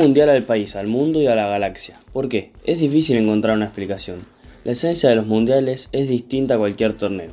mundial al país, al mundo y a la galaxia. ¿Por qué? Es difícil encontrar una explicación. La esencia de los mundiales es distinta a cualquier torneo.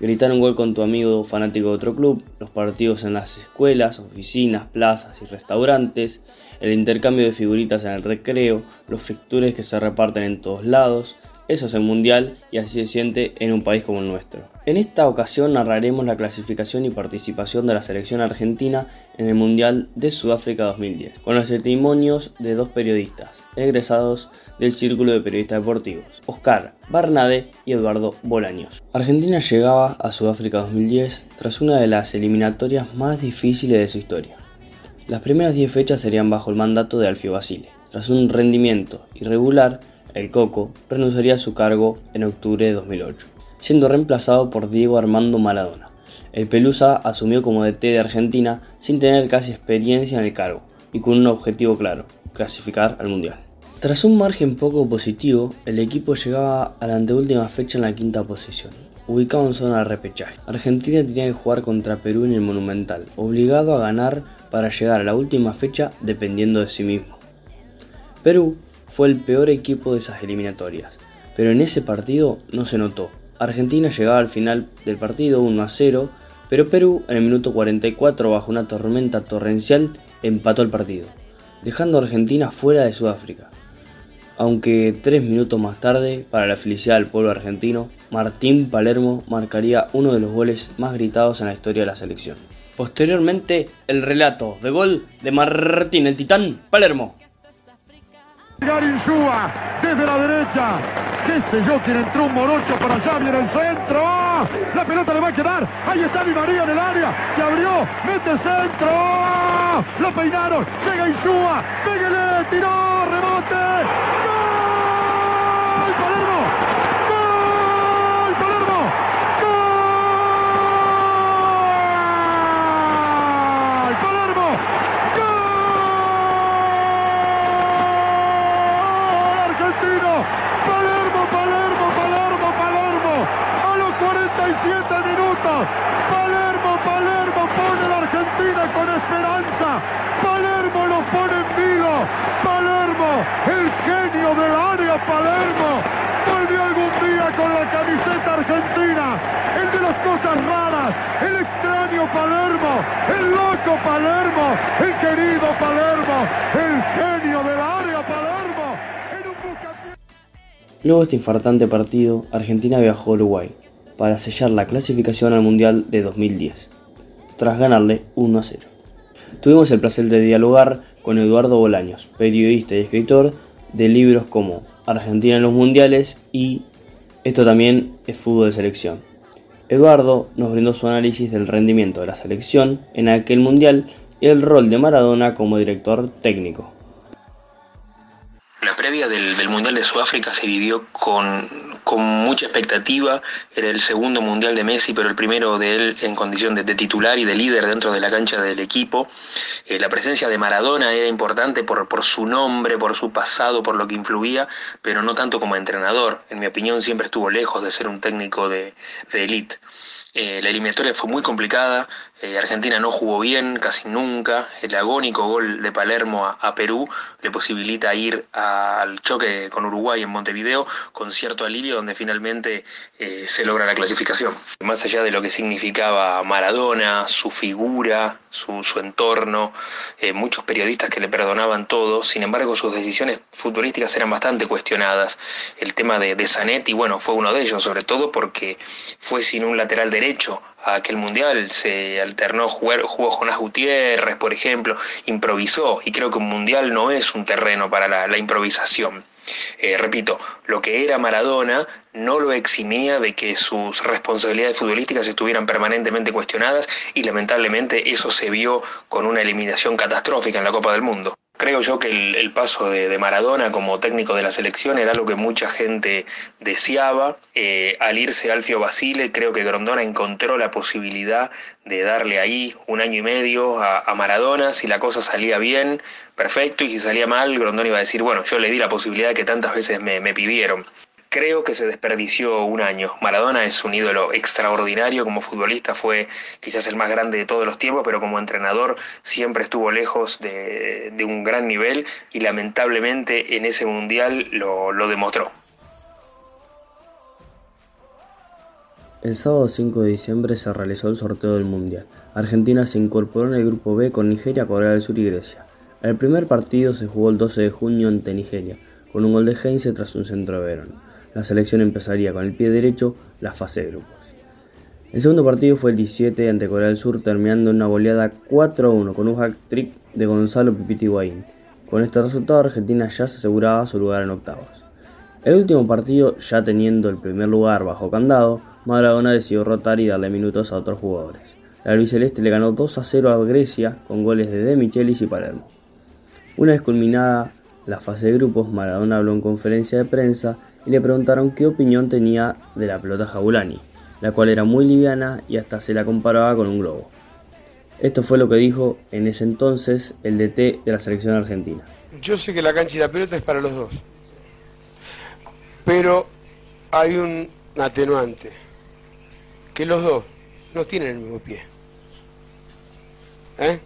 Gritar un gol con tu amigo fanático de otro club, los partidos en las escuelas, oficinas, plazas y restaurantes, el intercambio de figuritas en el recreo, los fixtures que se reparten en todos lados, eso es el mundial y así se siente en un país como el nuestro. En esta ocasión narraremos la clasificación y participación de la selección argentina en el Mundial de Sudáfrica 2010, con los testimonios de dos periodistas, egresados del Círculo de Periodistas Deportivos, Oscar Barnade y Eduardo Bolaños. Argentina llegaba a Sudáfrica 2010 tras una de las eliminatorias más difíciles de su historia. Las primeras 10 fechas serían bajo el mandato de Alfio Basile. Tras un rendimiento irregular, el Coco renunciaría a su cargo en octubre de 2008, siendo reemplazado por Diego Armando Maradona. El Pelusa asumió como DT de Argentina sin tener casi experiencia en el cargo y con un objetivo claro, clasificar al Mundial. Tras un margen poco positivo, el equipo llegaba a la anteúltima fecha en la quinta posición, ubicado en zona de repechaje. Argentina tenía que jugar contra Perú en el Monumental, obligado a ganar para llegar a la última fecha dependiendo de sí mismo. Perú fue el peor equipo de esas eliminatorias, pero en ese partido no se notó. Argentina llegaba al final del partido 1 a 0, pero Perú en el minuto 44 bajo una tormenta torrencial empató el partido, dejando a Argentina fuera de Sudáfrica aunque tres minutos más tarde, para la felicidad del pueblo argentino, Martín Palermo marcaría uno de los goles más gritados en la historia de la selección. Posteriormente, el relato de gol de Martín el Titán Palermo. Desde la derecha, qué sé yo, quién entró un morocho para allá, viene el centro, la pelota le va a quedar, ahí está Di María en el área, se abrió, mete centro, lo peinaron, llega Insúa, pégale, tiró, rebote, Palermo, Palermo pone a la Argentina con esperanza. Palermo lo pone en vivo. Palermo, el genio del área, Palermo. Volvió algún día con la camiseta argentina. El de las cosas raras. El extraño Palermo. El loco Palermo. El querido Palermo. El genio del área, Palermo. Luego de este infartante partido, Argentina viajó a Uruguay, para sellar la clasificación al Mundial de 2010, tras ganarle 1 a 0. Tuvimos el placer de dialogar con Eduardo Bolaños, periodista y escritor de libros como Argentina en los Mundiales y Esto también es fútbol de selección. Eduardo nos brindó su análisis del rendimiento de la selección en aquel Mundial y el rol de Maradona como director técnico. La previa del, Mundial de Sudáfrica se vivió con, mucha expectativa. Era el segundo Mundial de Messi, pero el primero de él en condición de, titular y de líder dentro de la cancha del equipo. Eh, la presencia de Maradona era importante por, por su nombre, por su pasado, por lo que influía, pero no tanto como entrenador. En mi opinión siempre estuvo lejos de ser un técnico de élite. Eh, la eliminatoria fue muy complicada, eh, Argentina no jugó bien casi nunca, el agónico gol de Palermo a, Perú le posibilita ir al choque con Uruguay en Montevideo con cierto alivio donde finalmente eh, se logra la clasificación. Más allá de lo que significaba Maradona, su figura, su, entorno, muchos periodistas que le perdonaban todo, sin embargo sus decisiones futbolísticas eran bastante cuestionadas. El tema de, de Zanetti, bueno, fue uno de ellos, sobre todo porque fue sin un lateral derecho hecho a aquel mundial, se alternó, jugar, jugó Jonás Gutiérrez, por ejemplo, improvisó, y creo que un mundial no es un terreno para la, improvisación. Eh, repito, lo que era Maradona no lo eximía de que sus responsabilidades futbolísticas estuvieran permanentemente cuestionadas y lamentablemente eso se vio con una eliminación catastrófica en la Copa del Mundo. Creo yo que el, paso de, Maradona como técnico de la selección era algo que mucha gente deseaba. Eh, al irse Alfio Basile, creo que Grondona encontró la posibilidad de darle ahí un año y medio a, Maradona. Si la cosa salía bien, perfecto, y si salía mal, Grondona iba a decir, bueno, yo le di la posibilidad que tantas veces me pidieron. Creo que se desperdició un año. Maradona es un ídolo extraordinario como futbolista, fue quizás el más grande de todos los tiempos, pero como entrenador siempre estuvo lejos de, un gran nivel y lamentablemente en ese mundial lo, lo demostró. El sábado 5 de diciembre se realizó el sorteo del Mundial. Argentina se incorporó en el grupo B con Nigeria, Corea del Sur y Grecia. El primer partido se jugó el 12 de junio ante Nigeria, con un gol de Heinze tras un centro de Verón. La selección empezaría con el pie derecho la fase de grupos. El segundo partido fue el 17 ante Corea del Sur, terminando en una goleada 4-1 con un hack-trick de Gonzalo Pipiti Higuaín. Con este resultado, Argentina ya se aseguraba su lugar en octavos. El último partido, ya teniendo el primer lugar bajo candado, Maradona decidió rotar y darle minutos a otros jugadores. La albiceleste le ganó 2 a 0 a Grecia con goles de De Michelis y Palermo. Una vez culminada la fase de grupos, Maradona habló en conferencia de prensa y le preguntaron qué opinión tenía de la pelota Jabulani, la cual era muy liviana y hasta se la comparaba con un globo. Esto fue lo que dijo en ese entonces el DT de la selección argentina. Yo sé que la cancha y la pelota es para los dos, pero hay un atenuante que los dos no tienen el mismo pie. ¿Eh?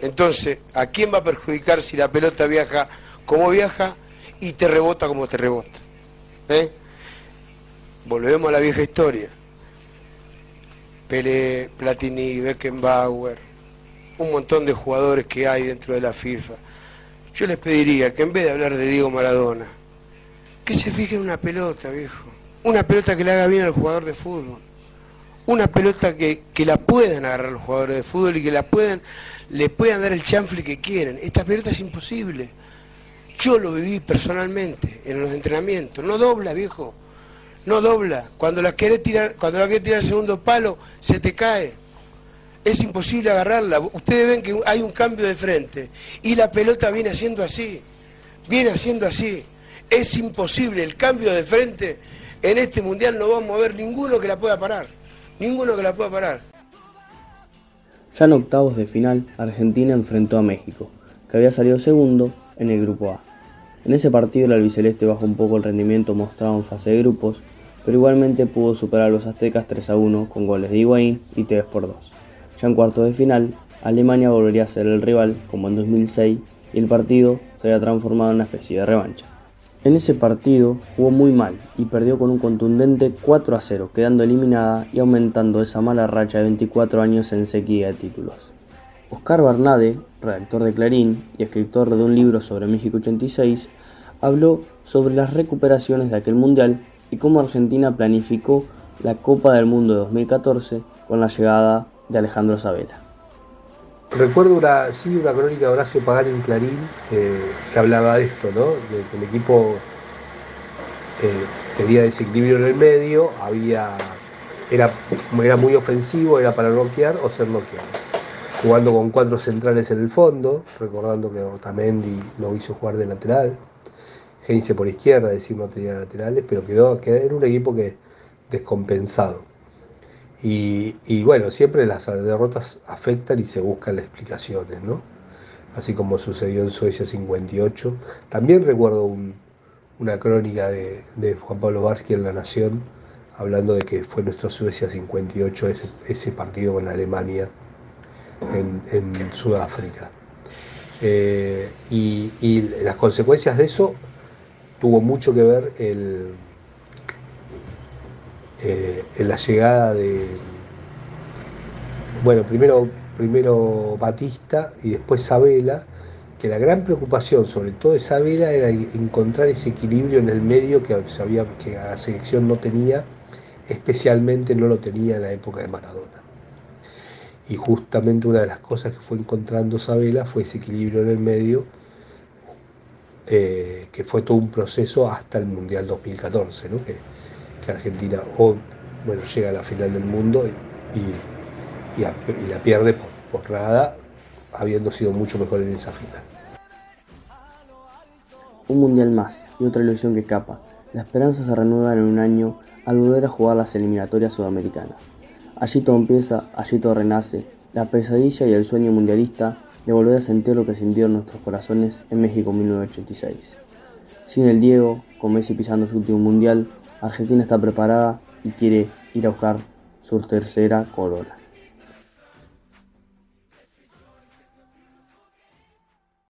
Entonces, ¿a quién va a perjudicar si la pelota viaja como viaja y te rebota como te rebota? ¿Eh? Volvemos a la vieja historia. Pelé, Platini, Beckenbauer, un montón de jugadores que hay dentro de la FIFA. Yo les pediría que en vez de hablar de Diego Maradona, que se fijen en una pelota, viejo. Una pelota que le haga bien al jugador de fútbol una pelota que, la puedan agarrar los jugadores de fútbol y que la puedan, le puedan dar el chanfle que quieren. Esta pelota es imposible. Yo lo viví personalmente en los entrenamientos. No dobla, viejo. No dobla. Cuando la querés tirar, cuando la querés tirar al segundo palo, se te cae. Es imposible agarrarla. Ustedes ven que hay un cambio de frente. Y la pelota viene haciendo así. Viene haciendo así. Es imposible. El cambio de frente en este mundial no vamos a ver ninguno que la pueda parar. Ninguno que la pueda parar. Ya en octavos de final, Argentina enfrentó a México, que había salido segundo en el grupo A. En ese partido el albiceleste bajó un poco el rendimiento mostrado en fase de grupos, pero igualmente pudo superar a los aztecas 3 a 1 con goles de Higuaín y Tevez por 2. Ya en cuartos de final, Alemania volvería a ser el rival como en 2006 y el partido se había transformado en una especie de revancha. En ese partido jugó muy mal y perdió con un contundente 4 a 0, quedando eliminada y aumentando esa mala racha de 24 años en sequía de títulos. Oscar Bernade, redactor de Clarín y escritor de un libro sobre México 86, habló sobre las recuperaciones de aquel mundial y cómo Argentina planificó la Copa del Mundo de 2014 con la llegada de Alejandro Sabela. Recuerdo una, una crónica de Horacio Pagani en Clarín eh, que hablaba de esto, ¿no? De que el equipo eh, tenía desequilibrio en el medio, había, era, era muy ofensivo, era para noquear o ser noqueado. Jugando con cuatro centrales en el fondo, recordando que Otamendi lo hizo jugar de lateral. Heinze por izquierda, decir no tenía laterales, pero quedó, quedó, un equipo que descompensado. Y, bueno, siempre las derrotas afectan y se buscan las explicaciones, ¿no? Así como sucedió en Suecia 58. También recuerdo una crónica de, Juan Pablo Varsky en La Nación, hablando de que fue nuestro Suecia 58 ese, partido con Alemania en, Sudáfrica. Eh, y, y las consecuencias de eso tuvo mucho que ver el, eh, en la llegada de, bueno, primero, primero Batista y después Sabela, que la gran preocupación, sobre todo de Sabela, era encontrar ese equilibrio en el medio que, sabía que la selección no tenía, especialmente no lo tenía en la época de Maradona. Y justamente una de las cosas que fue encontrando Sabela fue ese equilibrio en el medio, eh, que fue todo un proceso hasta el Mundial 2014, ¿no? que, Argentina o, bueno, llega a la final del mundo y, la pierde por, nada, habiendo sido mucho mejor en esa final. Un mundial más y otra ilusión que escapa. La esperanza se renueva en un año al volver a jugar las eliminatorias sudamericanas. Allí todo empieza, allí todo renace, la pesadilla y el sueño mundialista de volver a sentir lo que sintieron nuestros corazones en México 1986. Sin el Diego, con Messi pisando su último mundial, Argentina está preparada y quiere ir a buscar su tercera corona.